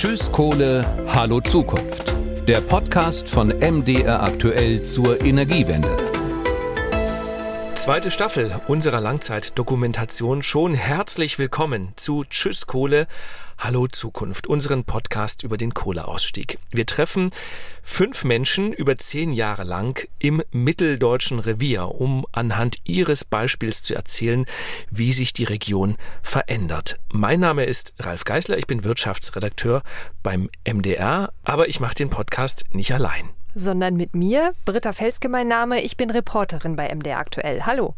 Tschüss Kohle, Hallo Zukunft. Der Podcast von MDR aktuell zur Energiewende. Zweite Staffel unserer Langzeitdokumentation schon herzlich willkommen zu Tschüss Kohle, Hallo Zukunft, unseren Podcast über den Kohleausstieg. Wir treffen fünf Menschen über zehn Jahre lang im mitteldeutschen Revier, um anhand ihres Beispiels zu erzählen, wie sich die Region verändert. Mein Name ist Ralf Geisler, ich bin Wirtschaftsredakteur beim MDR, aber ich mache den Podcast nicht allein. Sondern mit mir, Britta Felske mein Name, ich bin Reporterin bei MDR aktuell. Hallo.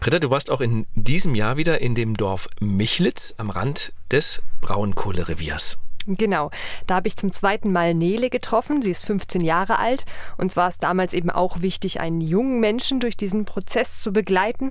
Britta, du warst auch in diesem Jahr wieder in dem Dorf Michlitz am Rand des Braunkohlereviers. Genau, da habe ich zum zweiten Mal Nele getroffen. Sie ist 15 Jahre alt. Und zwar ist damals eben auch wichtig, einen jungen Menschen durch diesen Prozess zu begleiten.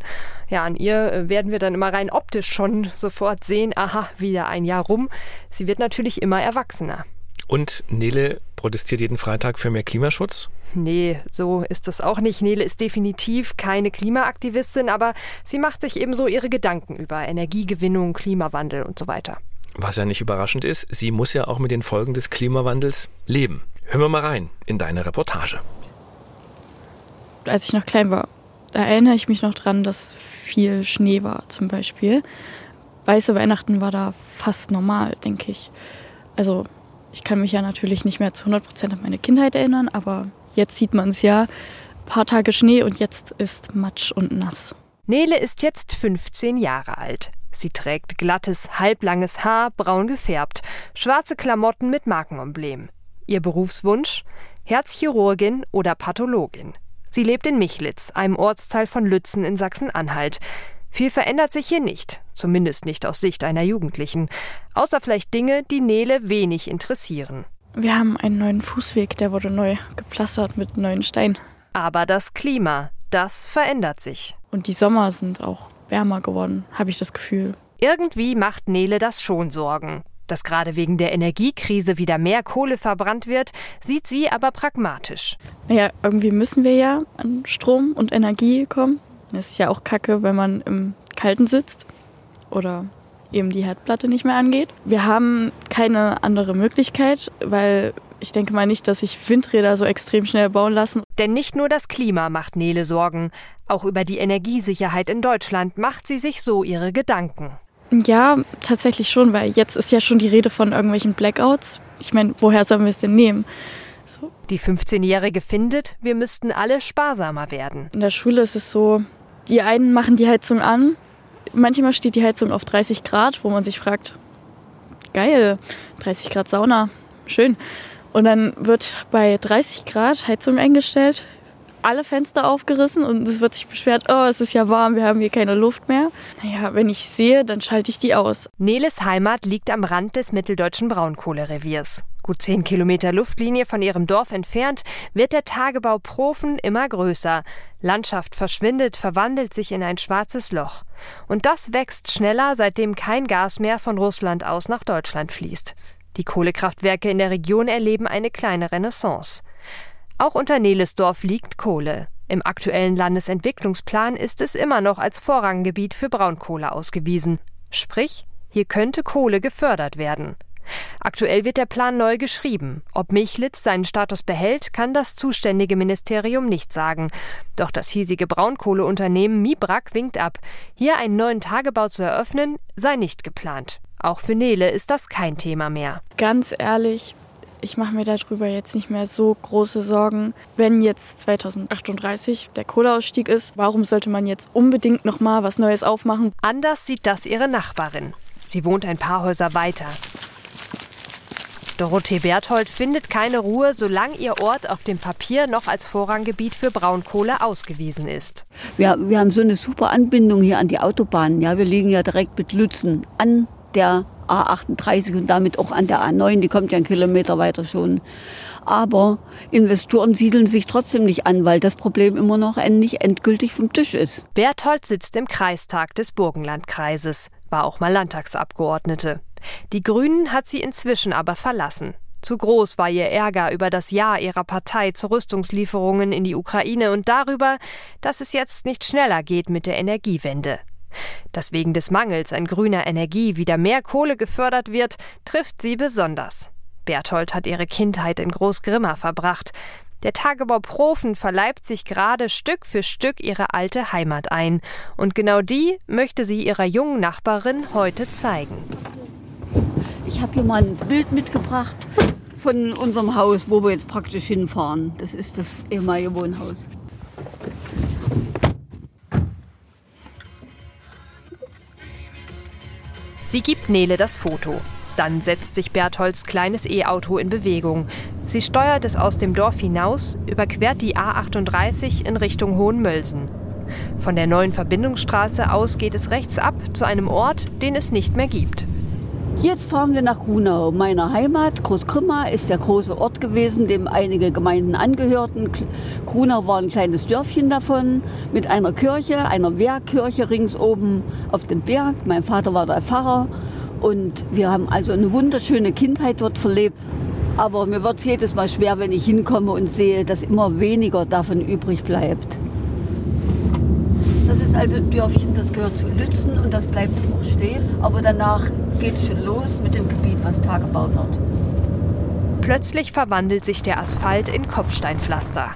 Ja, an ihr äh, werden wir dann immer rein optisch schon sofort sehen, aha, wieder ein Jahr rum. Sie wird natürlich immer erwachsener. Und Nele protestiert jeden Freitag für mehr Klimaschutz? Nee, so ist es auch nicht. Nele ist definitiv keine Klimaaktivistin, aber sie macht sich ebenso ihre Gedanken über Energiegewinnung, Klimawandel und so weiter. Was ja nicht überraschend ist, sie muss ja auch mit den Folgen des Klimawandels leben. Hören wir mal rein in deine Reportage. Als ich noch klein war, da erinnere ich mich noch dran, dass viel Schnee war zum Beispiel. Weiße Weihnachten war da fast normal, denke ich. Also ich kann mich ja natürlich nicht mehr zu 100 Prozent an meine Kindheit erinnern, aber jetzt sieht man es ja. Ein paar Tage Schnee und jetzt ist Matsch und nass. Nele ist jetzt 15 Jahre alt. Sie trägt glattes, halblanges Haar, braun gefärbt, schwarze Klamotten mit Markenemblem. Ihr Berufswunsch? Herzchirurgin oder Pathologin. Sie lebt in Michlitz, einem Ortsteil von Lützen in Sachsen-Anhalt. Viel verändert sich hier nicht, zumindest nicht aus Sicht einer Jugendlichen, außer vielleicht Dinge, die Nele wenig interessieren. Wir haben einen neuen Fußweg, der wurde neu gepflastert mit neuen Steinen. Aber das Klima, das verändert sich. Und die Sommer sind auch wärmer geworden, habe ich das Gefühl. Irgendwie macht Nele das schon Sorgen. Dass gerade wegen der Energiekrise wieder mehr Kohle verbrannt wird, sieht sie aber pragmatisch. Naja, irgendwie müssen wir ja an Strom und Energie kommen. Es ist ja auch kacke, wenn man im Kalten sitzt oder eben die Herdplatte nicht mehr angeht. Wir haben keine andere Möglichkeit, weil ich denke mal nicht, dass sich Windräder so extrem schnell bauen lassen. Denn nicht nur das Klima macht Nele Sorgen, auch über die Energiesicherheit in Deutschland macht sie sich so ihre Gedanken. Ja, tatsächlich schon, weil jetzt ist ja schon die Rede von irgendwelchen Blackouts. Ich meine, woher sollen wir es denn nehmen? So. Die 15-Jährige findet, wir müssten alle sparsamer werden. In der Schule ist es so, die einen machen die Heizung an. Manchmal steht die Heizung auf 30 Grad, wo man sich fragt, geil, 30 Grad Sauna, schön. Und dann wird bei 30 Grad Heizung eingestellt, alle Fenster aufgerissen und es wird sich beschwert, oh, es ist ja warm, wir haben hier keine Luft mehr. Naja, wenn ich sehe, dann schalte ich die aus. Neles Heimat liegt am Rand des mitteldeutschen Braunkohlereviers. Gut zehn Kilometer Luftlinie von ihrem Dorf entfernt wird der Tagebau Profen immer größer. Landschaft verschwindet, verwandelt sich in ein schwarzes Loch. Und das wächst schneller, seitdem kein Gas mehr von Russland aus nach Deutschland fließt. Die Kohlekraftwerke in der Region erleben eine kleine Renaissance. Auch unter Nelesdorf liegt Kohle. Im aktuellen Landesentwicklungsplan ist es immer noch als Vorranggebiet für Braunkohle ausgewiesen. Sprich, hier könnte Kohle gefördert werden. Aktuell wird der Plan neu geschrieben. Ob Michlitz seinen Status behält, kann das zuständige Ministerium nicht sagen. Doch das hiesige Braunkohleunternehmen Mibrak winkt ab. Hier einen neuen Tagebau zu eröffnen, sei nicht geplant. Auch für Nele ist das kein Thema mehr. Ganz ehrlich, ich mache mir darüber jetzt nicht mehr so große Sorgen. Wenn jetzt 2038 der Kohleausstieg ist, warum sollte man jetzt unbedingt noch mal was Neues aufmachen? Anders sieht das ihre Nachbarin. Sie wohnt ein paar Häuser weiter. Dorothee Berthold findet keine Ruhe, solange ihr Ort auf dem Papier noch als Vorranggebiet für Braunkohle ausgewiesen ist. Wir, wir haben so eine super Anbindung hier an die Autobahn. Ja, wir liegen ja direkt mit Lützen an der A38 und damit auch an der A9, die kommt ja einen Kilometer weiter schon. Aber Investoren siedeln sich trotzdem nicht an, weil das Problem immer noch nicht endgültig vom Tisch ist. Berthold sitzt im Kreistag des Burgenlandkreises, war auch mal Landtagsabgeordnete. Die Grünen hat sie inzwischen aber verlassen. Zu groß war ihr Ärger über das Ja ihrer Partei zu Rüstungslieferungen in die Ukraine und darüber, dass es jetzt nicht schneller geht mit der Energiewende. Dass wegen des Mangels an grüner Energie wieder mehr Kohle gefördert wird, trifft sie besonders. Berthold hat ihre Kindheit in Großgrimma verbracht. Der Tagebau Profen verleibt sich gerade Stück für Stück ihre alte Heimat ein. Und genau die möchte sie ihrer jungen Nachbarin heute zeigen. Ich habe hier mal ein Bild mitgebracht von unserem Haus, wo wir jetzt praktisch hinfahren. Das ist das ehemalige Wohnhaus. Sie gibt Nele das Foto. Dann setzt sich Bertholds kleines E-Auto in Bewegung. Sie steuert es aus dem Dorf hinaus, überquert die A38 in Richtung Hohenmölsen. Von der neuen Verbindungsstraße aus geht es rechts ab zu einem Ort, den es nicht mehr gibt. Jetzt fahren wir nach Grunau, meiner Heimat. Großgrimma ist der große Ort gewesen, dem einige Gemeinden angehörten. Grunau war ein kleines Dörfchen davon mit einer Kirche, einer Wehrkirche rings oben auf dem Berg. Mein Vater war der Pfarrer und wir haben also eine wunderschöne Kindheit dort verlebt. Aber mir wird es jedes Mal schwer, wenn ich hinkomme und sehe, dass immer weniger davon übrig bleibt. Das ist also ein Dörfchen, das gehört zu Lützen und das bleibt auch stehen. Aber danach geht es schon los mit dem Gebiet, was Tagebau wird. Plötzlich verwandelt sich der Asphalt in Kopfsteinpflaster.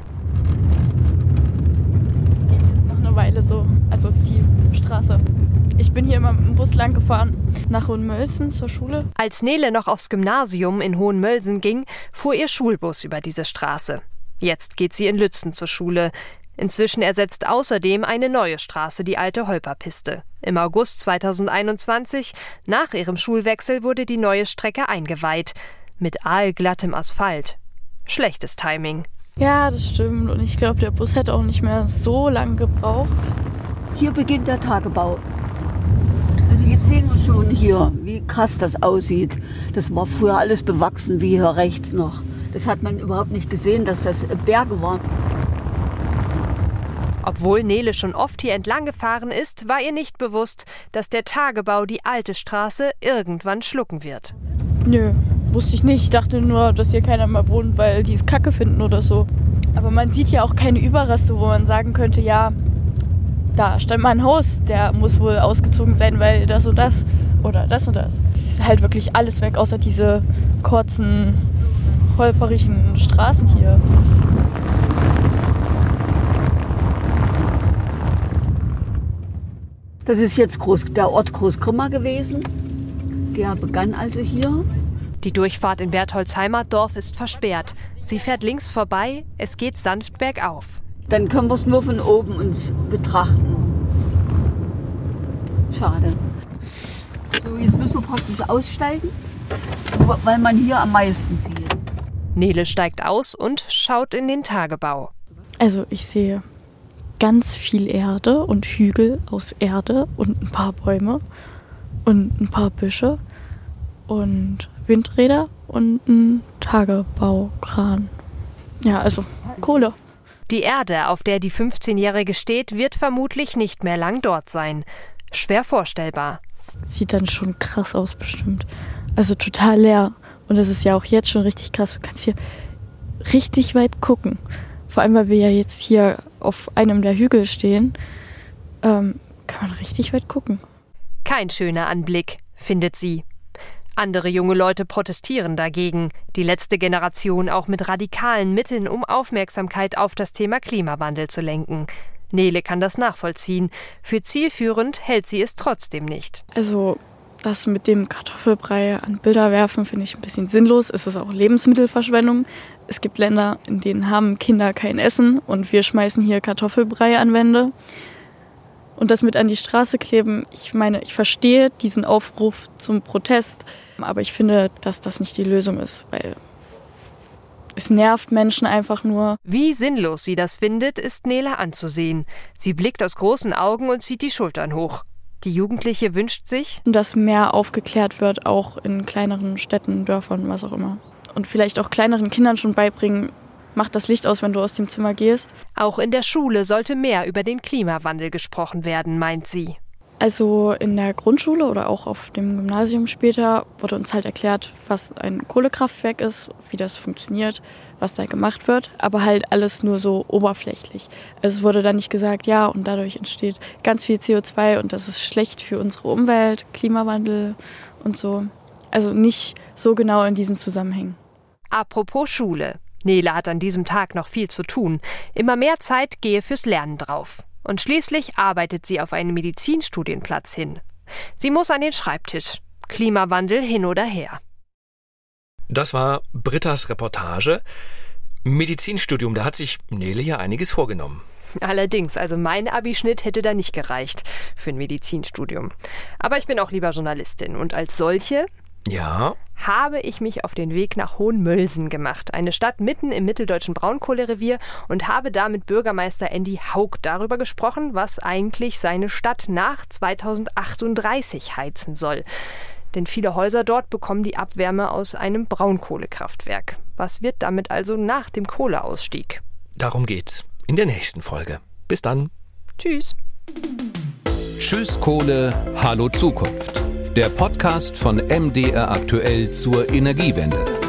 Es geht jetzt noch eine Weile so, also die Straße. Ich bin hier immer mit dem Bus lang gefahren nach Hohenmölsen zur Schule. Als Nele noch aufs Gymnasium in Hohenmölsen ging, fuhr ihr Schulbus über diese Straße. Jetzt geht sie in Lützen zur Schule. Inzwischen ersetzt außerdem eine neue Straße die alte Holperpiste. Im August 2021, nach ihrem Schulwechsel, wurde die neue Strecke eingeweiht. Mit aalglattem Asphalt. Schlechtes Timing. Ja, das stimmt. Und ich glaube, der Bus hätte auch nicht mehr so lange gebraucht. Hier beginnt der Tagebau. Also jetzt sehen wir schon hier, wie krass das aussieht. Das war früher alles bewachsen, wie hier rechts noch. Das hat man überhaupt nicht gesehen, dass das Berge waren. Obwohl Nele schon oft hier entlang gefahren ist, war ihr nicht bewusst, dass der Tagebau die alte Straße irgendwann schlucken wird. Nö, wusste ich nicht. Ich dachte nur, dass hier keiner mehr wohnt, weil die es kacke finden oder so. Aber man sieht ja auch keine Überreste, wo man sagen könnte, ja, da stand mal ein Haus, der muss wohl ausgezogen sein, weil das und das oder das und das. Es ist halt wirklich alles weg, außer diese kurzen, holperigen Straßen hier. Das ist jetzt Groß, der Ort Großgrimma gewesen. Der begann also hier. Die Durchfahrt in Bertholds Heimatdorf ist versperrt. Sie fährt links vorbei, es geht sanft bergauf. Dann können wir es nur von oben uns betrachten. Schade. So, jetzt müssen wir praktisch aussteigen, weil man hier am meisten sieht. Nele steigt aus und schaut in den Tagebau. Also ich sehe ganz viel Erde und Hügel aus Erde und ein paar Bäume und ein paar Büsche und Windräder und ein Tagebaukran. Ja, also Kohle. Die Erde, auf der die 15-Jährige steht, wird vermutlich nicht mehr lang dort sein. Schwer vorstellbar. Sieht dann schon krass aus, bestimmt. Also total leer. Und das ist ja auch jetzt schon richtig krass. Du kannst hier richtig weit gucken. Vor allem, weil wir ja jetzt hier auf einem der Hügel stehen, ähm, kann man richtig weit gucken. Kein schöner Anblick, findet sie. Andere junge Leute protestieren dagegen, die letzte Generation auch mit radikalen Mitteln, um Aufmerksamkeit auf das Thema Klimawandel zu lenken. Nele kann das nachvollziehen. Für zielführend hält sie es trotzdem nicht. Also das mit dem Kartoffelbrei an Bilder werfen finde ich ein bisschen sinnlos. Es ist auch Lebensmittelverschwendung. Es gibt Länder, in denen haben Kinder kein Essen und wir schmeißen hier Kartoffelbrei an Wände. Und das mit an die Straße kleben, ich meine, ich verstehe diesen Aufruf zum Protest, aber ich finde, dass das nicht die Lösung ist, weil es nervt Menschen einfach nur. Wie sinnlos sie das findet, ist Nele anzusehen. Sie blickt aus großen Augen und zieht die Schultern hoch. Die Jugendliche wünscht sich, dass mehr aufgeklärt wird, auch in kleineren Städten, Dörfern, was auch immer. Und vielleicht auch kleineren Kindern schon beibringen, mach das Licht aus, wenn du aus dem Zimmer gehst. Auch in der Schule sollte mehr über den Klimawandel gesprochen werden, meint sie. Also in der Grundschule oder auch auf dem Gymnasium später wurde uns halt erklärt, was ein Kohlekraftwerk ist, wie das funktioniert, was da gemacht wird, aber halt alles nur so oberflächlich. Es wurde dann nicht gesagt, ja, und dadurch entsteht ganz viel CO2 und das ist schlecht für unsere Umwelt, Klimawandel und so. Also nicht so genau in diesen Zusammenhängen. Apropos Schule. Nele hat an diesem Tag noch viel zu tun. Immer mehr Zeit gehe fürs Lernen drauf. Und schließlich arbeitet sie auf einen Medizinstudienplatz hin. Sie muss an den Schreibtisch. Klimawandel hin oder her. Das war Britta's Reportage. Medizinstudium, da hat sich Nele ja einiges vorgenommen. Allerdings, also mein Abischnitt hätte da nicht gereicht für ein Medizinstudium. Aber ich bin auch lieber Journalistin und als solche Ja, habe ich mich auf den Weg nach Hohenmölsen gemacht, eine Stadt mitten im mitteldeutschen Braunkohlerevier, und habe da mit Bürgermeister Andy Haug darüber gesprochen, was eigentlich seine Stadt nach 2038 heizen soll. Denn viele Häuser dort bekommen die Abwärme aus einem Braunkohlekraftwerk. Was wird damit also nach dem Kohleausstieg? darum geht's in der nächsten Folge. Bis dann. Tschüss. Tschüss Kohle, hallo Zukunft. Der Podcast von MDR aktuell zur Energiewende.